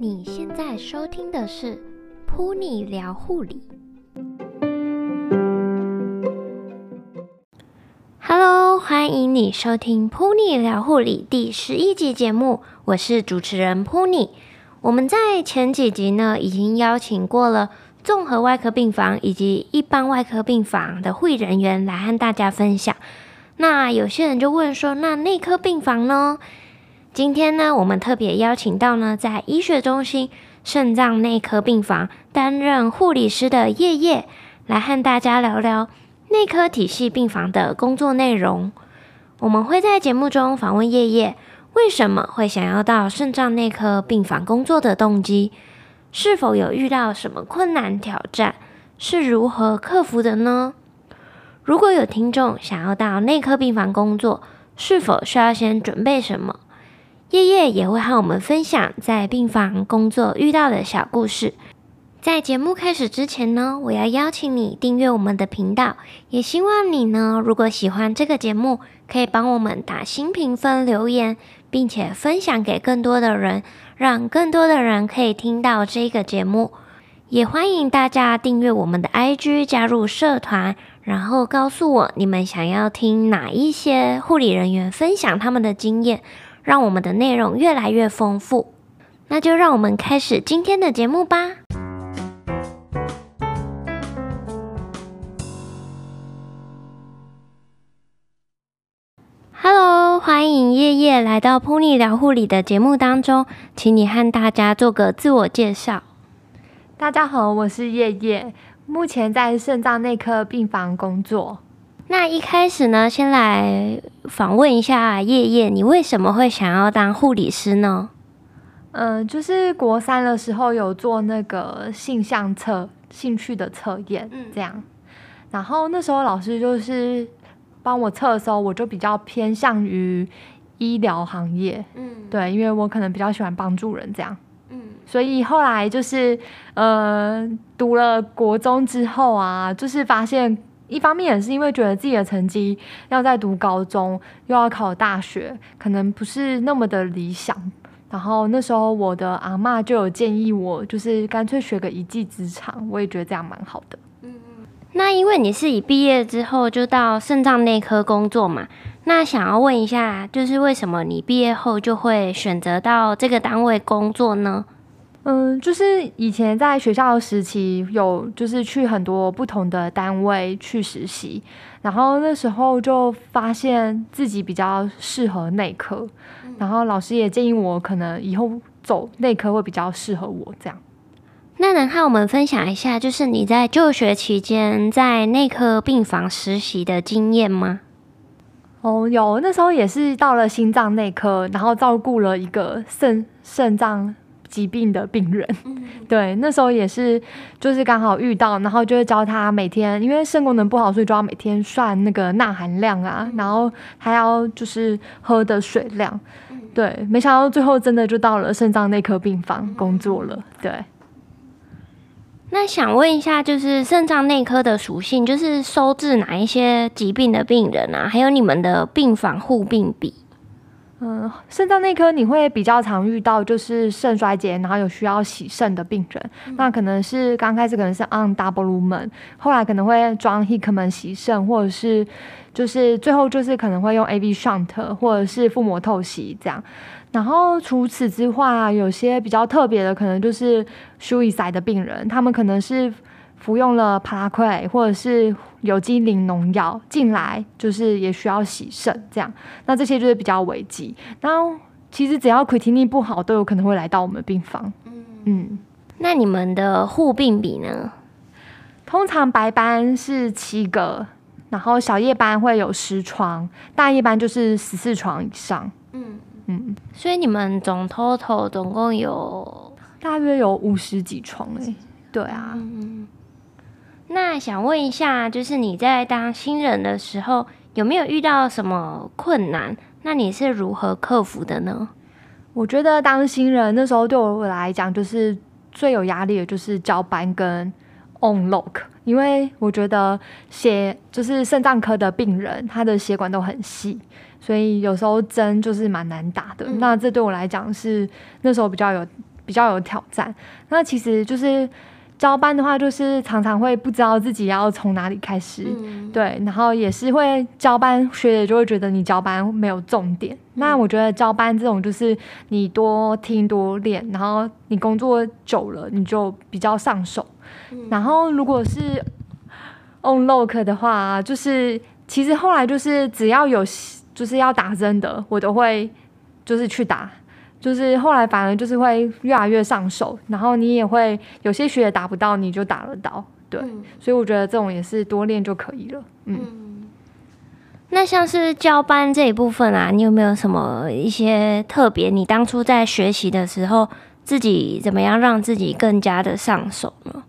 你现在收听的是噗妮聊护理。Hello，欢迎你收听噗妮聊护理第十一集节目，我是主持人噗妮。我们在前几集呢，已经邀请过了综合外科病房以及一般外科病房的护理人员来和大家分享。那有些人就问说，那内科病房呢？今天呢，我们特别邀请到呢，在医学中心肾脏内科病房担任护理师的叶叶，来和大家聊聊内科体系病房的工作内容。我们会在节目中访问叶叶，为什么会想要到肾脏内科病房工作的动机，是否有遇到什么困难挑战，是如何克服的呢？如果有听众想要到内科病房工作，是否需要先准备什么？叶叶也会和我们分享在病房工作遇到的小故事。在节目开始之前呢，我要邀请你订阅我们的频道，也希望你呢，如果喜欢这个节目，可以帮我们打新评分、留言，并且分享给更多的人，让更多的人可以听到这个节目。也欢迎大家订阅我们的 IG，加入社团，然后告诉我你们想要听哪一些护理人员分享他们的经验。让我们的内容越来越丰富，那就让我们开始今天的节目吧。Hello，欢迎叶叶来到 Pony 聊护理的节目当中，请你和大家做个自我介绍。大家好，我是叶叶，目前在肾脏内科病房工作。那一开始呢，先来访问一下叶叶，你为什么会想要当护理师呢？嗯、呃，就是国三的时候有做那个性向测兴趣的测验，嗯，这样。然后那时候老师就是帮我测的时候，我就比较偏向于医疗行业，嗯，对，因为我可能比较喜欢帮助人这样，嗯。所以后来就是呃，读了国中之后啊，就是发现。一方面也是因为觉得自己的成绩要在读高中，又要考大学，可能不是那么的理想。然后那时候我的阿嬷就有建议我，就是干脆学个一技之长，我也觉得这样蛮好的。嗯嗯。那因为你是以毕业之后就到肾脏内科工作嘛，那想要问一下，就是为什么你毕业后就会选择到这个单位工作呢？嗯，就是以前在学校时期有，就是去很多不同的单位去实习，然后那时候就发现自己比较适合内科，然后老师也建议我可能以后走内科会比较适合我这样。那能和我们分享一下，就是你在就学期间在内科病房实习的经验吗？哦，有，那时候也是到了心脏内科，然后照顾了一个肾肾脏。疾病的病人，对，那时候也是，就是刚好遇到，然后就会教他每天，因为肾功能不好，所以就要每天算那个钠含量啊，然后还要就是喝的水量，对，没想到最后真的就到了肾脏内科病房工作了，对。那想问一下，就是肾脏内科的属性，就是收治哪一些疾病的病人啊？还有你们的病房护病比？嗯，肾脏内科你会比较常遇到就是肾衰竭，然后有需要洗肾的病人。嗯、那可能是刚开始可能是按 double lumen，后来可能会装 Hickman 洗肾，或者是就是最后就是可能会用 AV shunt 或者是腹膜透析这样。然后除此之外，有些比较特别的，可能就是 suicide 的病人，他们可能是。服用了帕拉奎或者是有机磷农药进来，就是也需要洗肾这样。那这些就是比较危急。然后其实只要 creatinine 不好，都有可能会来到我们病房。嗯，嗯，那你们的护病比呢？通常白班是七个，然后小夜班会有十床，大夜班就是十四床以上。嗯嗯，所以你们总 total 总共有大约有五十几床哎、欸。对啊。嗯那想问一下，就是你在当新人的时候，有没有遇到什么困难？那你是如何克服的呢？我觉得当新人那时候对我来讲，就是最有压力的就是交班跟 on lock，因为我觉得血就是肾脏科的病人，他的血管都很细，所以有时候针就是蛮难打的。嗯、那这对我来讲是那时候比较有比较有挑战。那其实就是。交班的话，就是常常会不知道自己要从哪里开始，嗯、对，然后也是会交班，学姐就会觉得你交班没有重点。嗯、那我觉得交班这种就是你多听多练，然后你工作久了你就比较上手。嗯、然后如果是 on lock 的话，就是其实后来就是只要有就是要打针的，我都会就是去打。就是后来反而就是会越来越上手，然后你也会有些学也打不到，你就打得到，对，嗯、所以我觉得这种也是多练就可以了。嗯，嗯，那像是交班这一部分啊，你有没有什么一些特别？你当初在学习的时候，自己怎么样让自己更加的上手呢？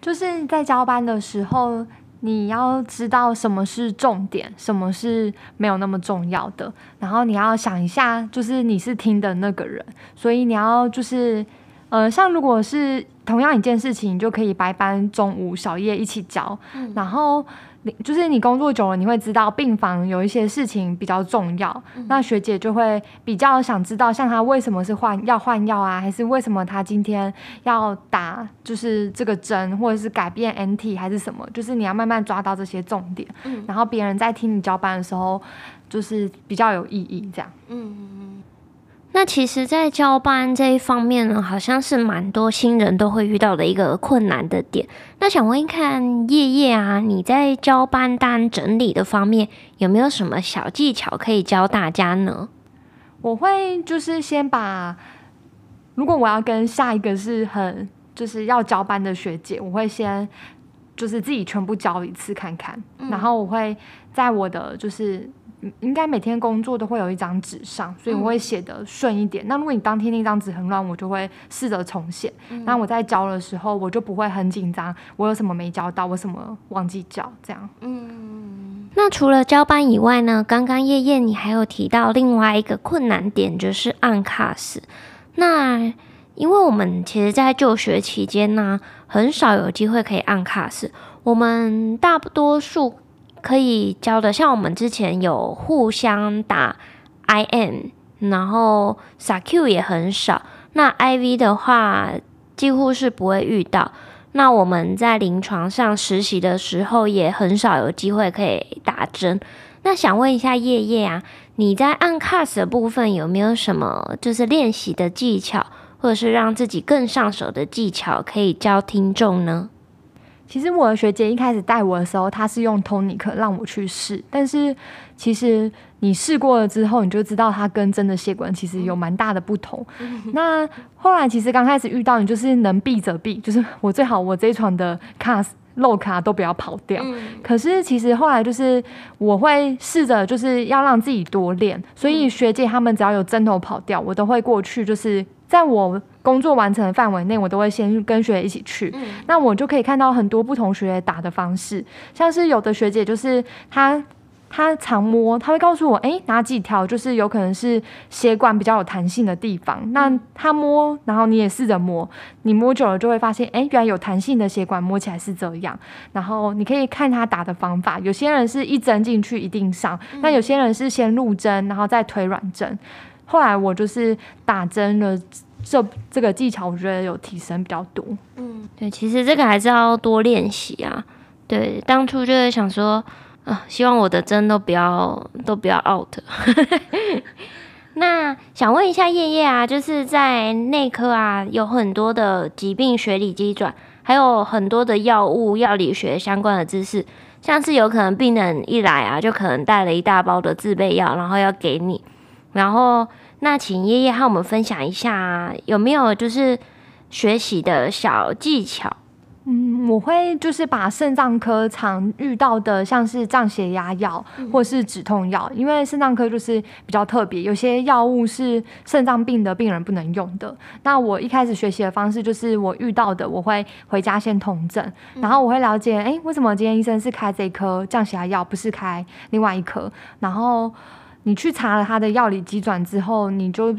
就是在交班的时候。你要知道什么是重点，什么是没有那么重要的，然后你要想一下，就是你是听的那个人，所以你要就是，呃，像如果是同样一件事情，你就可以白班、中午、小夜一起教，嗯、然后。你就是你工作久了，你会知道病房有一些事情比较重要，嗯、那学姐就会比较想知道，像她为什么是换要换药啊，还是为什么她今天要打就是这个针，或者是改变 NT 还是什么，就是你要慢慢抓到这些重点，嗯、然后别人在听你交班的时候，就是比较有意义这样。嗯。那其实，在交班这一方面呢，好像是蛮多新人都会遇到的一个困难的点。那想问一看叶叶啊，你在交班单整理的方面有没有什么小技巧可以教大家呢？我会就是先把，如果我要跟下一个是很就是要交班的学姐，我会先就是自己全部交一次看看，嗯、然后我会在我的就是。应该每天工作都会有一张纸上，所以我会写的顺一点。嗯、那如果你当天那张纸很乱，我就会试着重写。嗯、那我在交的时候，我就不会很紧张，我有什么没交到，我什么忘记交，这样。嗯。那除了交班以外呢？刚刚叶叶你还有提到另外一个困难点，就是按卡时。那因为我们其实，在就学期间呢，很少有机会可以按卡时，我们大多数。可以教的，像我们之前有互相打 IM，然后撒 Q 也很少。那 IV 的话，几乎是不会遇到。那我们在临床上实习的时候，也很少有机会可以打针。那想问一下叶叶啊，你在按 cast 的部分有没有什么就是练习的技巧，或者是让自己更上手的技巧可以教听众呢？其实我的学姐一开始带我的时候，她是用 tonic 让我去试，但是其实你试过了之后，你就知道它跟真的血管其实有蛮大的不同。那后来其实刚开始遇到你，就是能避则避，就是我最好我这一床的 cast 漏卡都不要跑掉。可是其实后来就是我会试着就是要让自己多练，所以学姐他们只要有针头跑掉，我都会过去，就是在我。工作完成的范围内，我都会先跟学姐一起去。嗯、那我就可以看到很多不同学姐打的方式，像是有的学姐就是她她常摸，她会告诉我，哎、欸，哪几条就是有可能是血管比较有弹性的地方。嗯、那她摸，然后你也试着摸，你摸久了就会发现，哎、欸，原来有弹性的血管摸起来是这样。然后你可以看她打的方法，有些人是一针进去一定上，嗯、那有些人是先入针，然后再推软针。后来我就是打针了。这这个技巧我觉得有提升比较多。嗯，对，其实这个还是要多练习啊。对，当初就是想说，啊，希望我的针都不要都不要 out。那想问一下叶叶啊，就是在内科啊，有很多的疾病学理机转，还有很多的药物药理学相关的知识，像是有可能病人一来啊，就可能带了一大包的自备药，然后要给你，然后。那请爷爷和我们分享一下，有没有就是学习的小技巧？嗯，我会就是把肾脏科常遇到的，像是降血压药或是止痛药，嗯、因为肾脏科就是比较特别，有些药物是肾脏病的病人不能用的。那我一开始学习的方式就是我遇到的，我会回家先统整，然后我会了解，哎、欸，为什么今天医生是开这一颗降血压药，不是开另外一颗？然后。你去查了他的药理机转之后，你就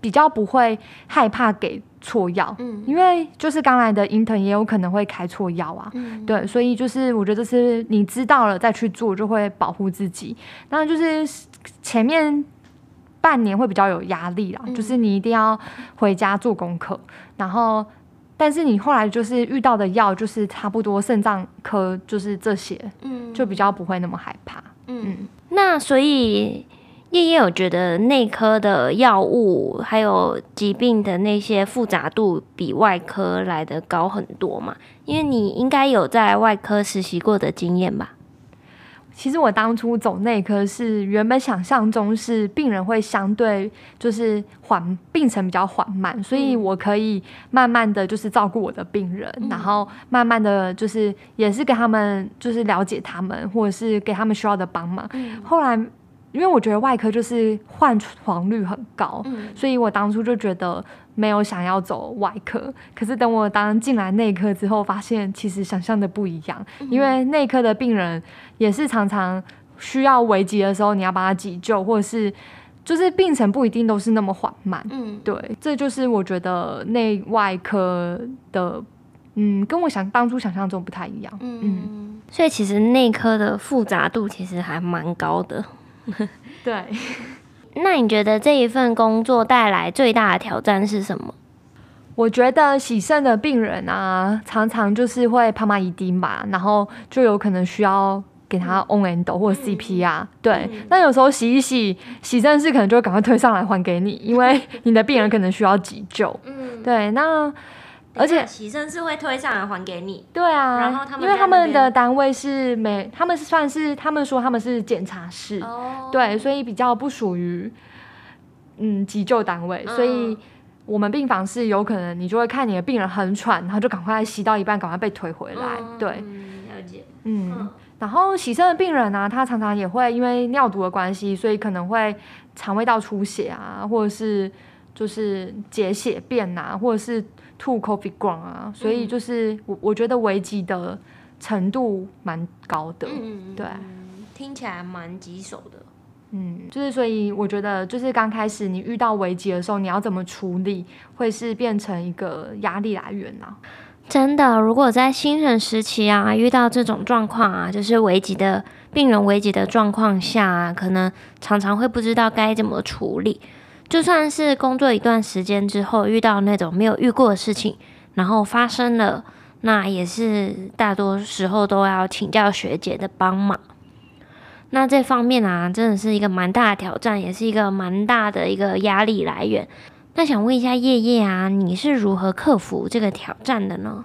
比较不会害怕给错药，嗯，因为就是刚来的 intern 也有可能会开错药啊，嗯，对，所以就是我觉得是你知道了再去做就会保护自己。那就是前面半年会比较有压力啦，嗯，就是你一定要回家做功课，然后但是你后来就是遇到的药就是差不多肾脏科就是这些，嗯，就比较不会那么害怕，嗯，嗯，那所以。叶叶有觉得内科的药物还有疾病的那些复杂度比外科来的高很多嘛？因为你应该有在外科实习过的经验吧？其实我当初走内科是原本想象中是病人会相对就是缓病程比较缓慢，所以我可以慢慢的就是照顾我的病人，嗯、然后慢慢的就是也是给他们就是了解他们或者是给他们需要的帮忙。嗯、后来。因为我觉得外科就是换床率很高，嗯，所以我当初就觉得没有想要走外科。可是等我当进来内科之后，发现其实想象的不一样。因为内科的病人也是常常需要危急的时候，你要把他急救，或者是就是病程不一定都是那么缓慢。嗯，对，这就是我觉得内外科的，嗯，跟我想当初想象中不太一样。嗯，嗯，所以其实内科的复杂度其实还蛮高的。对，那你觉得这一份工作带来最大的挑战是什么？我觉得洗肾的病人啊，常常就是会啪啪一丁吧，然后就有可能需要给他 on endo 或者 CPR 啊。对，那有时候洗一洗，洗肾室可能就会赶快推上来还给你，因为你的病人可能需要急救。嗯，对，那。而且洗身是会推上来还给你，对啊，然后他们因为他们的单位是没，他们是算是他们说他们是检查室，哦，对，所以比较不属于嗯急救单位，嗯，所以我们病房是有可能你就会看你的病人很喘，然后就赶快吸到一半，赶快被推回来，嗯，对，了解，嗯，嗯，然后洗肾的病人呢，啊，他常常也会因为尿毒的关系，所以可能会肠胃道出血啊，或者是就是解血便啊，或者是。吐 coffee ground 啊，所以就是我我觉得危机的程度蛮高的，嗯，对，听起来蛮棘手的，嗯，就是所以我觉得就是刚开始你遇到危机的时候，你要怎么处理，会是变成一个压力来源啊。真的，如果在新人时期啊，遇到这种状况啊，就是危急的病人危急的状况下啊，可能常常会不知道该怎么处理。就算是工作一段时间之后，遇到那种没有遇过的事情，然后发生了，那也是大多时候都要请教学姐的帮忙。那这方面啊，真的是一个蛮大的挑战，也是一个蛮大的一个压力来源。那想问一下叶叶啊，你是如何克服这个挑战的呢？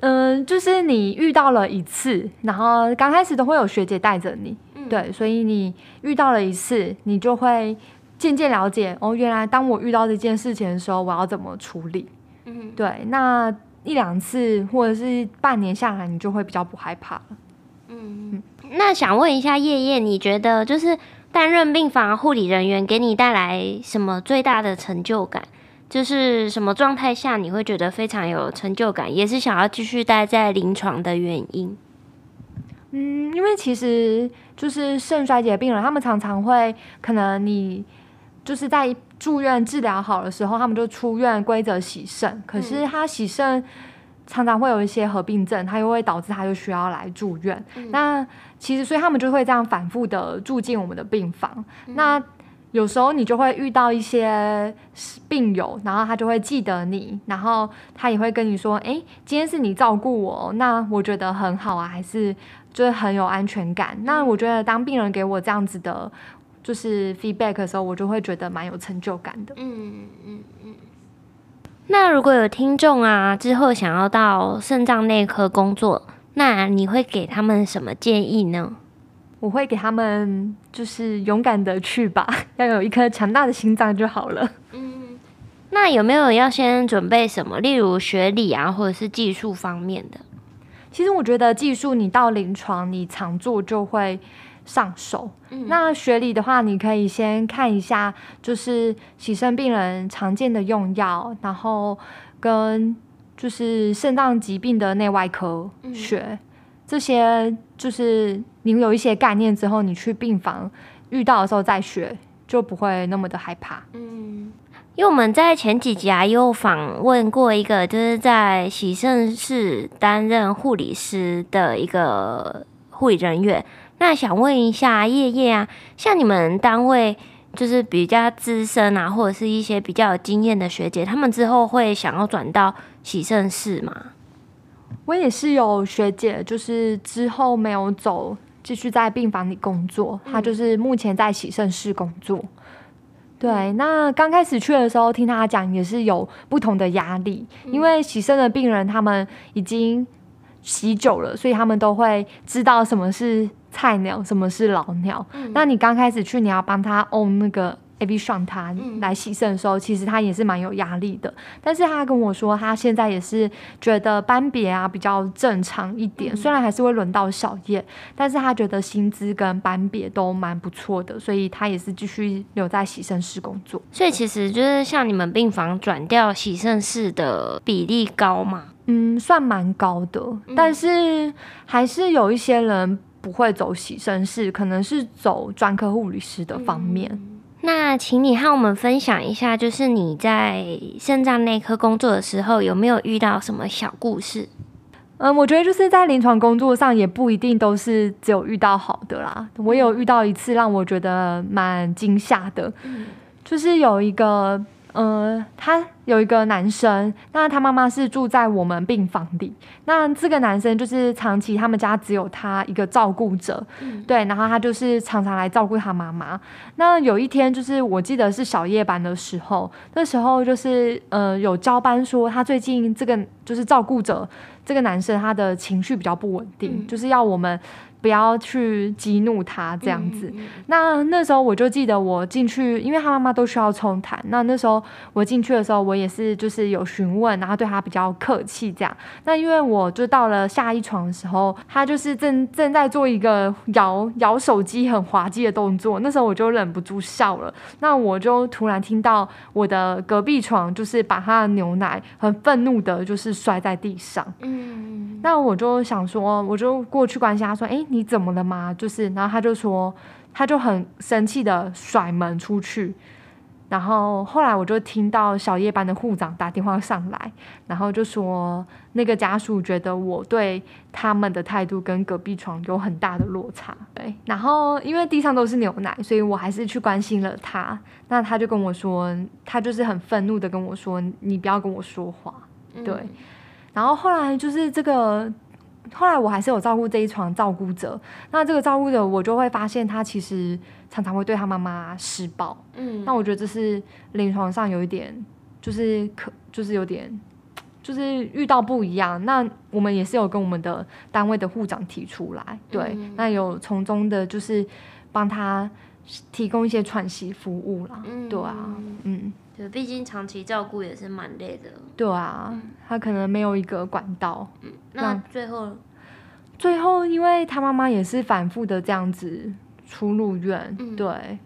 嗯，就是你遇到了一次，然后刚开始都会有学姐带着你，嗯，对，所以你遇到了一次，你就会。渐渐了解哦，原来当我遇到这件事情的时候，我要怎么处理？嗯，对，那一两次或者是半年下来，你就会比较不害怕了。嗯，那想问一下叶叶，你觉得就是担任病房护理人员给你带来什么最大的成就感？就是什么状态下你会觉得非常有成就感，也是想要继续待在临床的原因？嗯，因为其实就是肾衰竭病人，他们常常会可能你。就是在住院治疗好的时候，他们就出院规则洗肾。可是他洗肾常常会有一些合并症，他又会导致他就需要来住院。嗯、那其实所以他们就会这样反复的住进我们的病房。嗯、那有时候你就会遇到一些病友，然后他就会记得你，然后他也会跟你说：“哎，今天是你照顾我，那我觉得很好啊，还是就是很有安全感。嗯”那我觉得当病人给我这样子的。就是 feedback 的时候，我就会觉得蛮有成就感的。嗯嗯嗯。那如果有听众啊，之后想要到肾脏内科工作，那你会给他们什么建议呢？我会给他们就是勇敢的去吧，要有一颗强大的心脏就好了。嗯。那有没有要先准备什么？例如学理啊，或者是技术方面的？其实我觉得技术，你到临床你常做就会。上手，嗯、那学理的话，你可以先看一下，就是洗肾病人常见的用药，然后跟就是肾脏疾病的内外科学，嗯、这些就是你有一些概念之后，你去病房遇到的时候再学，就不会那么的害怕。嗯，因为我们在前几集啊，有访问过一个就是在洗肾室担任护理师的一个护理人员。那想问一下叶叶啊，像你们单位就是比较资深啊，或者是一些比较有经验的学姐，他们之后会想要转到喜盛室吗？我也是有学姐，就是之后没有走，继续在病房里工作。她就是目前在喜盛室工作。对，那刚开始去的时候，听他讲也是有不同的压力，因为洗肾的病人他们已经洗久了，所以他们都会知道什么是菜鸟，什么是老鸟。那你刚开始去，你要帮他 own 那个。A B 上他来洗肾的时候，其实他也是蛮有压力的。但是他跟我说，他现在也是觉得班别啊比较正常一点，虽然还是会轮到小叶，但是他觉得薪资跟班别都蛮不错的，所以他也是继续留在洗肾室工作。所以其实就是像你们病房转调洗肾室的比例高吗？嗯，算蛮高的，但是还是有一些人不会走洗身室，可能是走专科护理师的方面。那请你和我们分享一下，就是你在肾脏内科工作的时候，有没有遇到什么小故事？嗯，我觉得就是在临床工作上，也不一定都是只有遇到好的啦。我有遇到一次让我觉得蛮惊吓的，就是有一个。呃，他有一个男生，那他妈妈是住在我们病房里。那这个男生就是长期他们家只有他一个照顾者，嗯、对，然后他就是常常来照顾他妈妈。那有一天，就是我记得是小夜班的时候，那时候就是呃有交班说他最近这个就是照顾者这个男生他的情绪比较不稳定，嗯、就是要我们。不要去激怒他这样子。嗯、那那时候我就记得我进去，因为他妈妈都需要冲痰。那那时候我进去的时候，我也是就是有询问，然后对他比较客气这样。那因为我就到了下一床的时候，他就是正正在做一个摇摇手机很滑稽的动作。那时候我就忍不住笑了。那我就突然听到我的隔壁床就是把他的牛奶很愤怒的，就是摔在地上。嗯，那我就想说，我就过去关心他说，哎、欸。你怎么了吗？就是，然后他就说，他就很生气的甩门出去。然后后来我就听到小夜班的护长打电话上来，然后就说那个家属觉得我对他们的态度跟隔壁床有很大的落差。对，然后因为地上都是牛奶，所以我还是去关心了他。那他就跟我说，他就是很愤怒的跟我说，你不要跟我说话。对，嗯、然后后来就是这个。后来我还是有照顾这一床照顾者，那这个照顾者我就会发现他其实常常会对他妈妈施暴，嗯，那我觉得这是临床上有一点，就是可就是有点，就是遇到不一样。那我们也是有跟我们的单位的护长提出来，对，嗯、那有从中的就是帮他提供一些喘息服务啦，嗯、对啊，嗯。对，毕竟长期照顾也是蛮累的。对啊，嗯、他可能没有一个管道。嗯，那最后，最后，因为他妈妈也是反复的这样子出入院，嗯、对，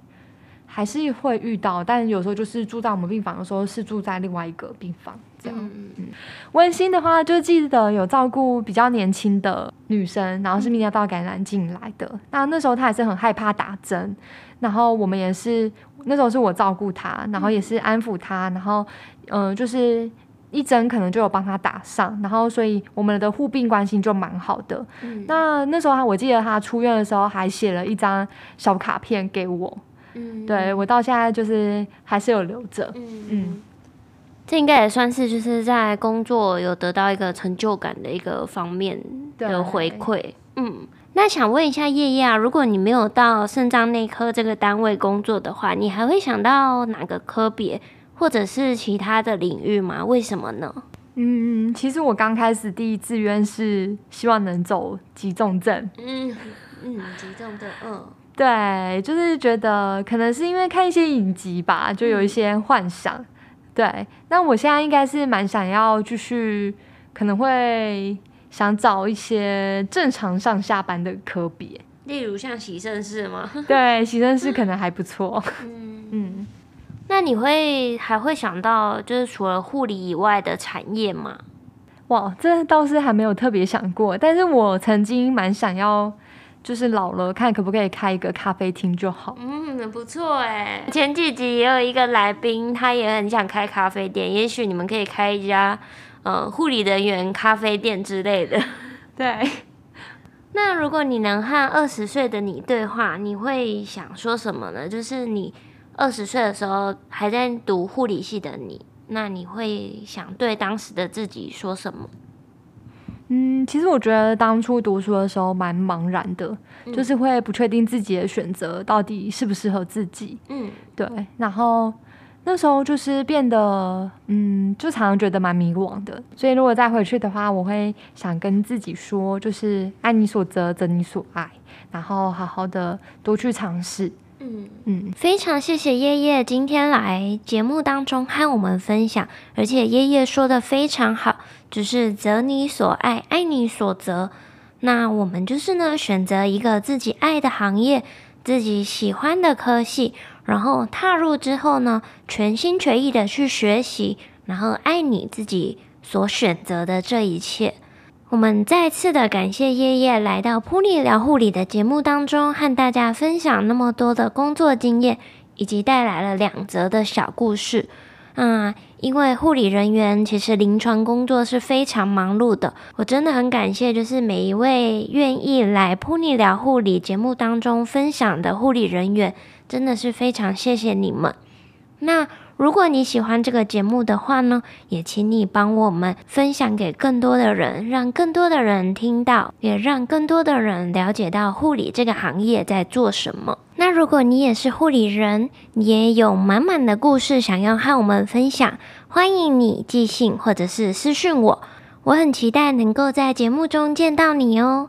还是会遇到，但有时候就是住在我们病房的时候，是住在另外一个病房这样。嗯嗯。温馨的话，就记得有照顾比较年轻的女生，然后是泌尿道感染进来的。嗯、那那时候她也是很害怕打针，然后我们也是。那时候是我照顾他，然后也是安抚他，然后，嗯、呃，就是一针可能就有帮他打上，然后所以我们的互病关系就蛮好的。嗯、那那时候我记得他出院的时候还写了一张小卡片给我，嗯，对我到现在就是还是有留着，嗯，嗯，这应该也算是就是在工作有得到一个成就感的一个方面的回馈，嗯。那想问一下叶叶啊，如果你没有到肾脏内科这个单位工作的话，你还会想到哪个科别或者是其他的领域吗？为什么呢？嗯，其实我刚开始第一志愿是希望能走急重症。嗯嗯，急重症，嗯，对，就是觉得可能是因为看一些影集吧，就有一些幻想。嗯、对，那我现在应该是蛮想要继续，可能会。想找一些正常上下班的科比，例如像洗肾室吗？对，洗肾室可能还不错。嗯嗯，嗯，那你会还会想到就是除了护理以外的产业吗？哇，这倒是还没有特别想过，但是我曾经蛮想要就是老了，看可不可以开一个咖啡厅就好。嗯，不错哎。前几集也有一个来宾，他也很想开咖啡店，也许你们可以开一家，呃，护理人员咖啡店之类的。对。那如果你能和二十岁的你对话，你会想说什么呢？就是你二十岁的时候还在读护理系的你，那你会想对当时的自己说什么？嗯，其实我觉得当初读书的时候蛮茫然的，嗯、就是会不确定自己的选择到底适不适合自己。嗯，对。然后那时候就是变得，嗯，就常常觉得蛮迷惘的。所以如果再回去的话，我会想跟自己说，就是爱你所择，择你所爱，然后好好的多去尝试。嗯嗯，非常谢谢叶叶今天来节目当中和我们分享，而且叶叶说的非常好，就是择你所爱，爱你所择。那我们就是呢，选择一个自己爱的行业，自己喜欢的科系，然后踏入之后呢，全心全意的去学习，然后爱你自己所选择的这一切。我们再次的感谢曄曄来到噗妮聊护理的节目当中，和大家分享那么多的工作经验，以及带来了两则的小故事。嗯，因为护理人员其实临床工作是非常忙碌的，我真的很感谢，就是每一位愿意来噗妮聊护理节目当中分享的护理人员，真的是非常谢谢你们。那。如果你喜欢这个节目的话呢，也请你帮我们分享给更多的人，让更多的人听到，也让更多的人了解到护理这个行业在做什么。那如果你也是护理人，也有满满的故事想要和我们分享，欢迎你寄信或者是私讯我，我很期待能够在节目中见到你哦。